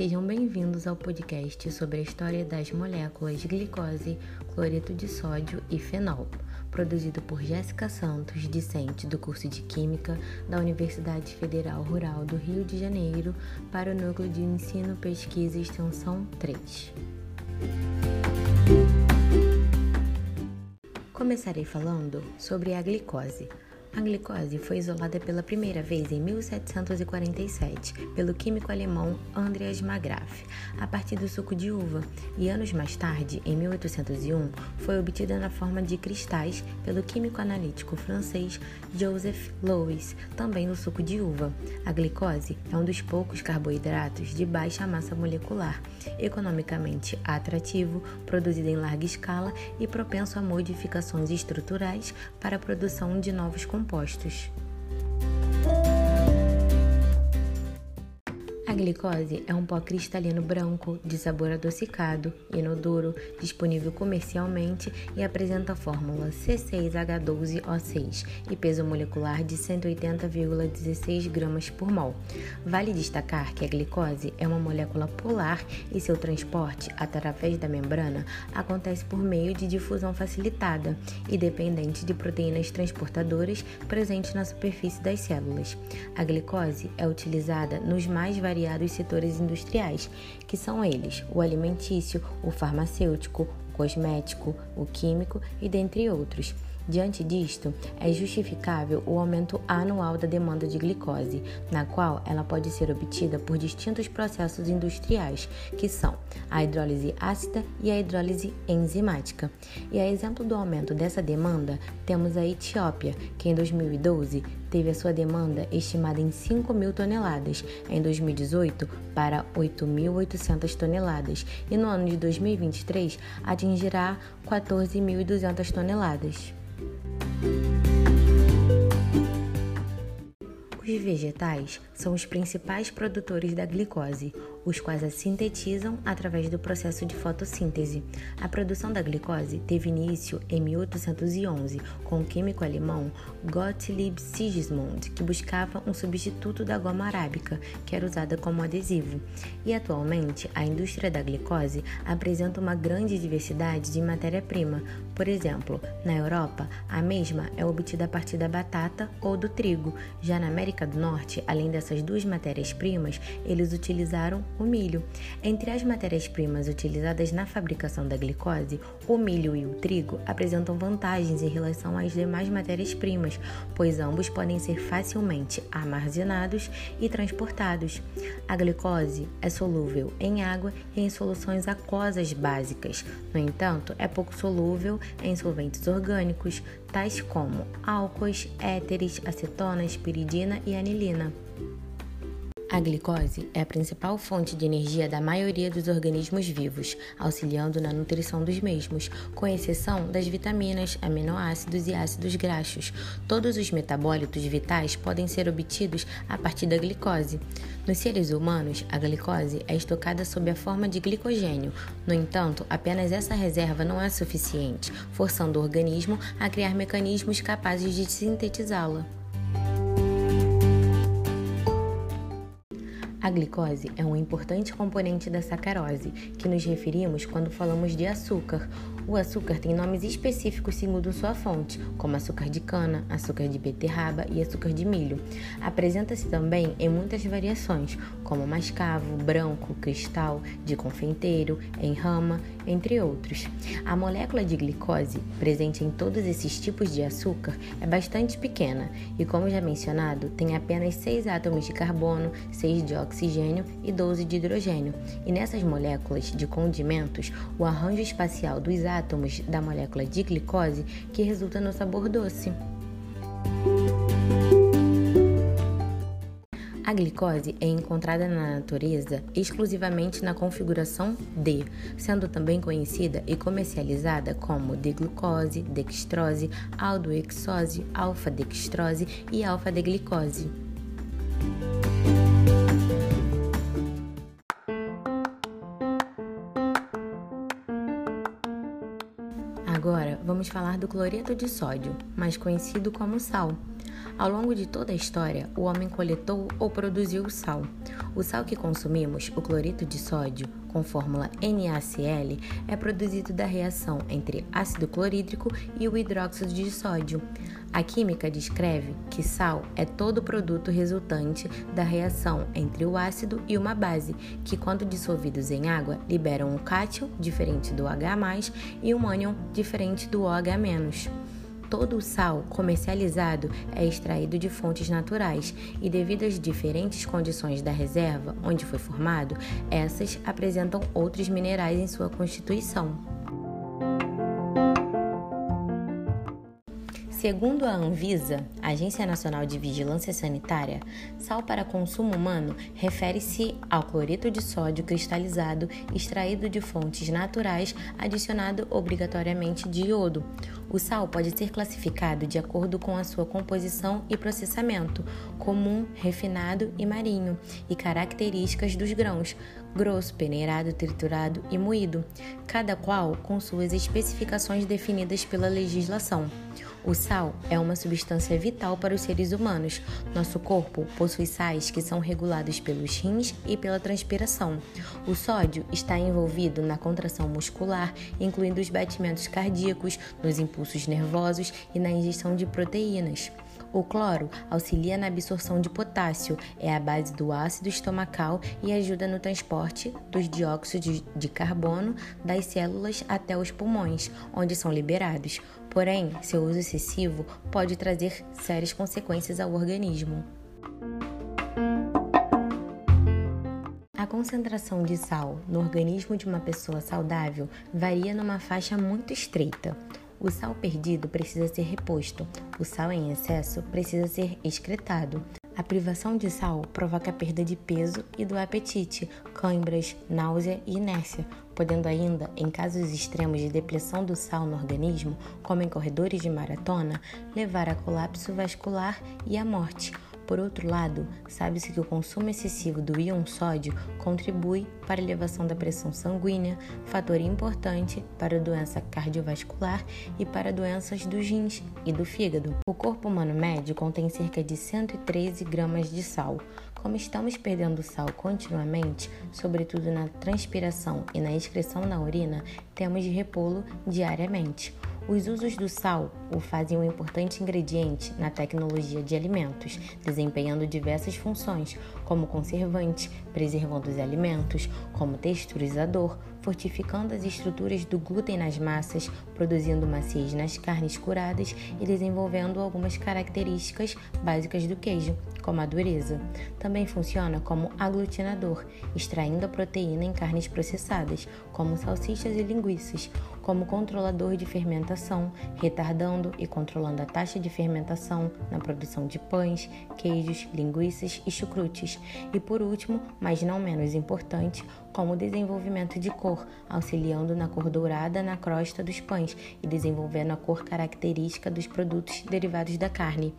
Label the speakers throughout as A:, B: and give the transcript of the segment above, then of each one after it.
A: Sejam bem-vindos ao podcast sobre a história das moléculas glicose, cloreto de sódio e fenol, produzido por Jéssica Santos, discente do curso de Química da Universidade Federal Rural do Rio de Janeiro, para o Núcleo de Ensino, Pesquisa e Extensão 3. Começarei falando sobre a glicose. A glicose foi isolada pela primeira vez em 1747 pelo químico alemão Andreas Magraff, a partir do suco de uva, e anos mais tarde, em 1801, foi obtida na forma de cristais pelo químico analítico francês Joseph Louis, também no suco de uva. A glicose é um dos poucos carboidratos de baixa massa molecular, economicamente atrativo, produzido em larga escala e propenso a modificações estruturais para a produção de novos compostos compostos. Glicose é um pó cristalino branco, de sabor adocicado, inodoro, disponível comercialmente e apresenta a fórmula C6H12O6 e peso molecular de 180,16 gramas por mol. Vale destacar que a glicose é uma molécula polar e seu transporte através da membrana acontece por meio de difusão facilitada e dependente de proteínas transportadoras presentes na superfície das células. A glicose é utilizada nos mais variados variados setores industriais, que são eles o alimentício, o farmacêutico, o cosmético, o químico e dentre outros. Diante disto, é justificável o aumento anual da demanda de glicose, na qual ela pode ser obtida por distintos processos industriais, que são a hidrólise ácida e a hidrólise enzimática. E a exemplo do aumento dessa demanda, temos a Etiópia, que em 2012 teve a sua demanda estimada em 5 mil toneladas, em 2018 para 8.800 toneladas e no ano de 2023 atingirá 14.200 toneladas. Os vegetais são os principais produtores da glicose, os quais a sintetizam através do processo de fotossíntese. A produção da glicose teve início em 1811 com o químico alemão Gottlieb Sigismund, que buscava um substituto da goma arábica, que era usada como adesivo. E atualmente, a indústria da glicose apresenta uma grande diversidade de matéria-prima. Por exemplo, na Europa, a mesma é obtida a partir da batata ou do trigo. Já na América do Norte, além dessas duas matérias-primas, eles utilizaram o milho. Entre as matérias-primas utilizadas na fabricação da glicose, o milho e o trigo apresentam vantagens em relação às demais matérias-primas, pois ambos podem ser facilmente armazenados e transportados. A glicose é solúvel em água e em soluções aquosas básicas. No entanto, é pouco solúvel em solventes orgânicos, tais como álcoois, éteres, acetonas, piridina e anilina. A glicose é a principal fonte de energia da maioria dos organismos vivos, auxiliando na nutrição dos mesmos, com exceção das vitaminas, aminoácidos e ácidos graxos. Todos os metabólitos vitais podem ser obtidos a partir da glicose. Nos seres humanos, a glicose é estocada sob a forma de glicogênio. No entanto, apenas essa reserva não é suficiente, forçando o organismo a criar mecanismos capazes de sintetizá-la. A glicose é um importante componente da sacarose, que nos referimos quando falamos de açúcar. O açúcar tem nomes específicos segundo sua fonte, como açúcar de cana, açúcar de beterraba e açúcar de milho. Apresenta-se também em muitas variações, como mascavo, branco, cristal, de confeiteiro, em rama, entre outros. A molécula de glicose, presente em todos esses tipos de açúcar, é bastante pequena e, como já mencionado, tem apenas 6 átomos de carbono, 6 de oxigênio e 12 de hidrogênio. E nessas moléculas de condimentos, o arranjo espacial dos átomos da molécula de glicose que resulta no sabor doce. A glicose é encontrada na natureza exclusivamente na configuração D, sendo também conhecida e comercializada como D-glucose, dextrose, aldoexose, alfa-dextrose e alfa-deglicose. Agora vamos falar do cloreto de sódio, mais conhecido como sal. Ao longo de toda a história, o homem coletou ou produziu o sal. O sal que consumimos, o cloreto de sódio, com fórmula NaCl, é produzido da reação entre ácido clorídrico e o hidróxido de sódio. A química descreve que sal é todo produto resultante da reação entre o ácido e uma base, que quando dissolvidos em água liberam um cátion, diferente do H+, e um ânion, diferente do OH-. Todo o sal comercializado é extraído de fontes naturais e, devido às diferentes condições da reserva onde foi formado, essas apresentam outros minerais em sua constituição. Segundo a Anvisa, Agência Nacional de Vigilância Sanitária, sal para consumo humano refere-se ao cloreto de sódio cristalizado extraído de fontes naturais adicionado obrigatoriamente de iodo. O sal pode ser classificado de acordo com a sua composição e processamento, comum, refinado e marinho, e características dos grãos, grosso, peneirado, triturado e moído, cada qual com suas especificações definidas pela legislação. O sal é uma substância vital para os seres humanos. Nosso corpo possui sais que são regulados pelos rins e pela transpiração. O sódio está envolvido na contração muscular, incluindo os batimentos cardíacos, nos impulsos nervosos e na ingestão de proteínas. O cloro auxilia na absorção de potássio, é a base do ácido estomacal e ajuda no transporte dos dióxidos de carbono das células até os pulmões, onde são liberados. Porém, seu uso excessivo pode trazer sérias consequências ao organismo. A concentração de sal no organismo de uma pessoa saudável varia numa faixa muito estreita. O sal perdido precisa ser reposto, o sal em excesso precisa ser excretado. A privação de sal provoca perda de peso e do apetite, câimbras, náusea e inércia, podendo ainda, em casos extremos de depressão do sal no organismo, como em corredores de maratona, levar a colapso vascular e à morte. Por outro lado, sabe-se que o consumo excessivo do íon sódio contribui para a elevação da pressão sanguínea, fator importante para a doença cardiovascular e para doenças dos rins e do fígado. O corpo humano médio contém cerca de 113 gramas de sal. Como estamos perdendo sal continuamente, sobretudo na transpiração e na excreção na urina, temos de repô-lo diariamente. Os usos do sal o fazem um importante ingrediente na tecnologia de alimentos, desempenhando diversas funções, como conservante, preservando os alimentos, como texturizador, fortificando as estruturas do glúten nas massas, produzindo maciez nas carnes curadas e desenvolvendo algumas características básicas do queijo, como a dureza. Também funciona como aglutinador, extraindo a proteína em carnes processadas, como salsichas e linguiças, como controlador de fermentação, retardando e controlando a taxa de fermentação na produção de pães, queijos, linguiças e chucrutes. E por último, mas não menos importante, como o desenvolvimento de cor, auxiliando na cor dourada na crosta dos pães e desenvolvendo a cor característica dos produtos derivados da carne.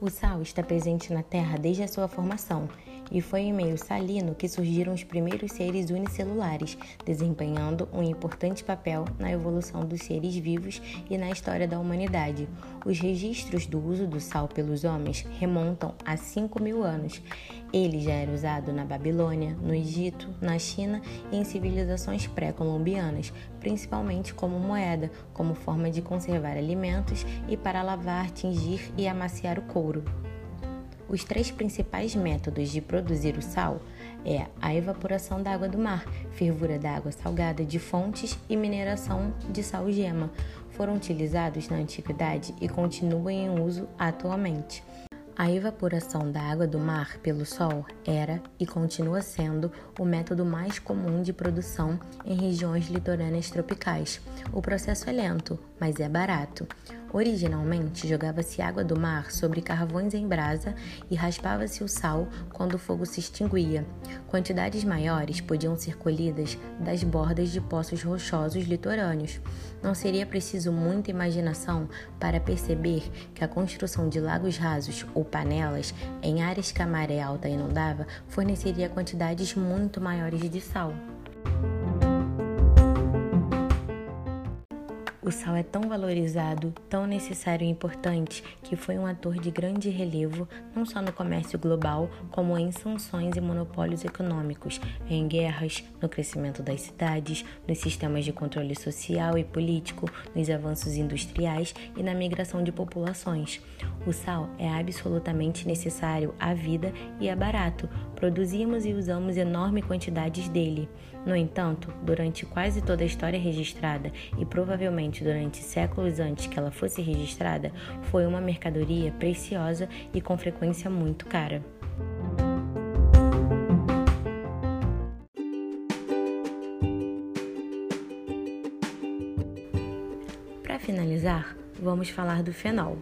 A: O sal está presente na Terra desde a sua formação e foi em meio salino que surgiram os primeiros seres unicelulares, desempenhando um importante papel na evolução dos seres vivos e na história da humanidade. Os registros do uso do sal pelos homens remontam a 5 mil anos. Ele já era usado na Babilônia, no Egito, na China e em civilizações pré-colombianas, principalmente como moeda, como forma de conservar alimentos e para lavar, tingir e amaciar o couro. Os três principais métodos de produzir o sal é a evaporação da água do mar, fervura da água salgada de fontes e mineração de sal-gema. Foram utilizados na antiguidade e continuam em uso atualmente. A evaporação da água do mar pelo sol era e continua sendo o método mais comum de produção em regiões litorâneas tropicais. O processo é lento, mas é barato. Originalmente, jogava-se água do mar sobre carvões em brasa e raspava-se o sal quando o fogo se extinguia. Quantidades maiores podiam ser colhidas das bordas de poços rochosos litorâneos. Não seria preciso muita imaginação para perceber que a construção de lagos rasos ou panelas em áreas que a maré alta inundava forneceria quantidades muito maiores de sal. O sal é tão valorizado, tão necessário e importante que foi um ator de grande relevo não só no comércio global, como em sanções e monopólios econômicos, em guerras, no crescimento das cidades, nos sistemas de controle social e político, nos avanços industriais e na migração de populações. O sal é absolutamente necessário à vida e é barato. Produzimos e usamos enormes quantidades dele. No entanto, durante quase toda a história registrada e provavelmente durante séculos antes que ela fosse registrada, foi uma mercadoria preciosa e com frequência muito cara. Para finalizar, vamos falar do fenol.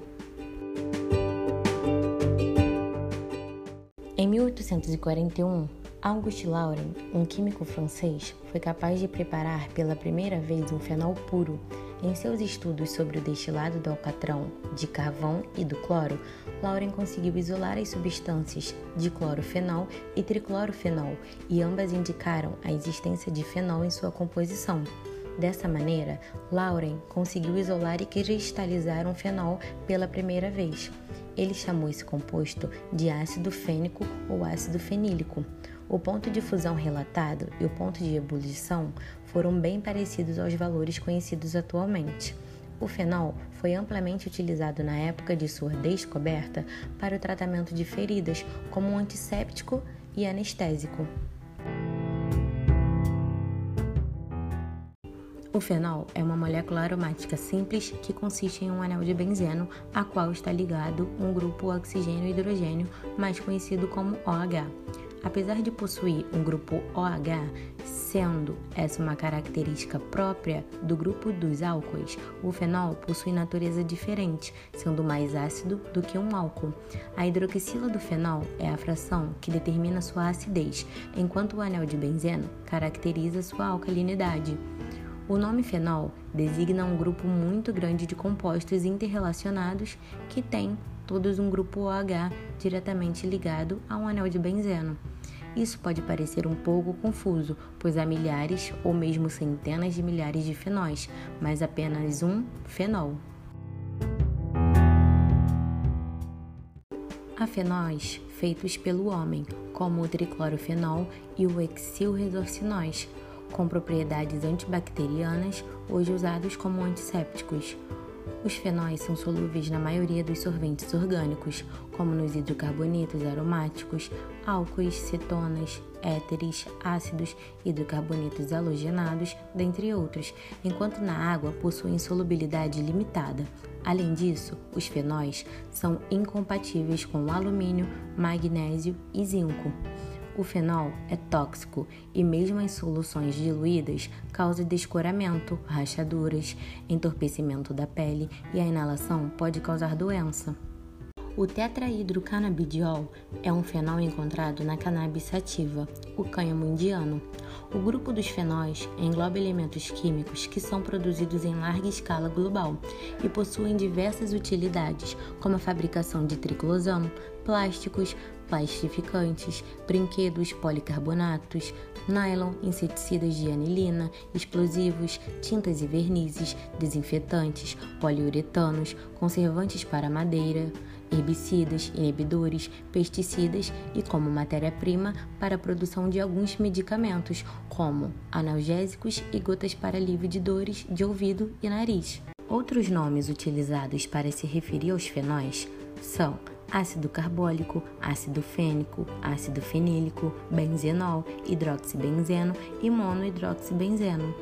A: Em 1841, Auguste Lauren, um químico francês, foi capaz de preparar pela primeira vez um fenol puro. Em seus estudos sobre o destilado do alcatrão, de carvão e do cloro, Lauren conseguiu isolar as substâncias diclorofenol e triclorofenol, e ambas indicaram a existência de fenol em sua composição. Dessa maneira, Lauren conseguiu isolar e cristalizar um fenol pela primeira vez. Ele chamou esse composto de ácido fênico ou ácido fenílico. O ponto de fusão relatado e o ponto de ebulição foram bem parecidos aos valores conhecidos atualmente. O fenol foi amplamente utilizado na época de sua descoberta para o tratamento de feridas como um antisséptico e anestésico. O fenol é uma molécula aromática simples que consiste em um anel de benzeno a qual está ligado um grupo oxigênio-hidrogênio, mais conhecido como OH. Apesar de possuir um grupo OH, sendo essa uma característica própria do grupo dos álcoois, o fenol possui natureza diferente, sendo mais ácido do que um álcool. A hidroxila do fenol é a fração que determina sua acidez, enquanto o anel de benzeno caracteriza sua alcalinidade. O nome fenol designa um grupo muito grande de compostos interrelacionados que têm todos um grupo OH diretamente ligado a um anel de benzeno. Isso pode parecer um pouco confuso, pois há milhares ou mesmo centenas de milhares de fenóis, mas apenas um fenol. Há fenóis feitos pelo homem, como o triclorofenol e o hexilresorcinóis, com propriedades antibacterianas, hoje usados como antissépticos. Os fenóis são solúveis na maioria dos solventes orgânicos, como nos hidrocarbonetos aromáticos, álcoois, cetonas, éteres, ácidos, hidrocarbonetos halogenados, dentre outros, enquanto na água possuem solubilidade limitada. Além disso, os fenóis são incompatíveis com alumínio, magnésio e zinco. O fenol é tóxico e, mesmo em soluções diluídas, causa descoramento, rachaduras, entorpecimento da pele e a inalação pode causar doença. O tetrahidrocanabidiol é um fenol encontrado na cannabis sativa, o cânhamo indiano. O grupo dos fenóis engloba elementos químicos que são produzidos em larga escala global e possuem diversas utilidades, como a fabricação de triclosano, plásticos, plastificantes, brinquedos, policarbonatos, nylon, inseticidas de anilina, explosivos, tintas e vernizes, desinfetantes, poliuretanos, conservantes para madeira, herbicidas, inibidores, pesticidas e como matéria-prima para a produção de alguns medicamentos, como analgésicos e gotas para alívio de dores de ouvido e nariz. Outros nomes utilizados para se referir aos fenóis são ácido carbólico, ácido fênico, ácido fenílico, benzenol, hidroxibenzeno e monohidroxibenzeno.